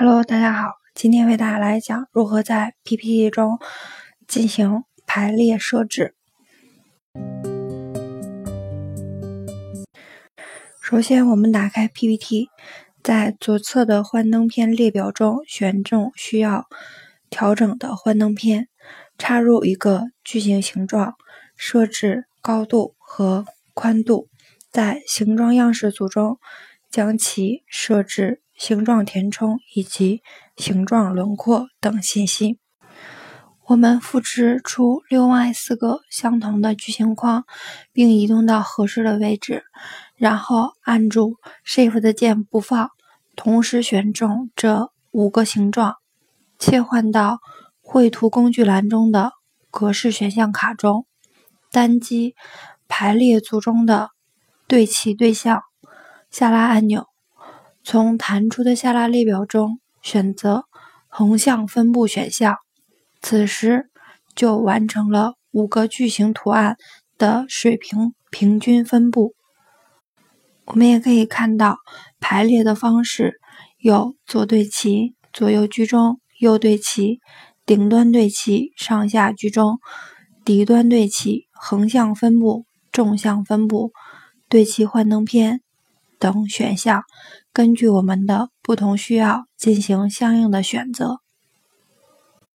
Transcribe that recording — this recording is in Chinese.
Hello，大家好，今天为大家来讲如何在 PPT 中进行排列设置。首先，我们打开 PPT，在左侧的幻灯片列表中选中需要调整的幻灯片，插入一个矩形形状，设置高度和宽度，在形状样式组中将其设置。形状填充以及形状轮廓等信息。我们复制出另外四个相同的矩形框，并移动到合适的位置，然后按住 Shift 键不放，同时选中这五个形状，切换到绘图工具栏中的格式选项卡中，单击排列组中的对齐对象下拉按钮。从弹出的下拉列表中选择横向分布选项，此时就完成了五个矩形图案的水平平均分布。我们也可以看到排列的方式有左对齐、左右居中、右对齐、顶端对齐、上下居中、底端对齐、横向分布、纵向分布、对齐幻灯片。等选项，根据我们的不同需要进行相应的选择。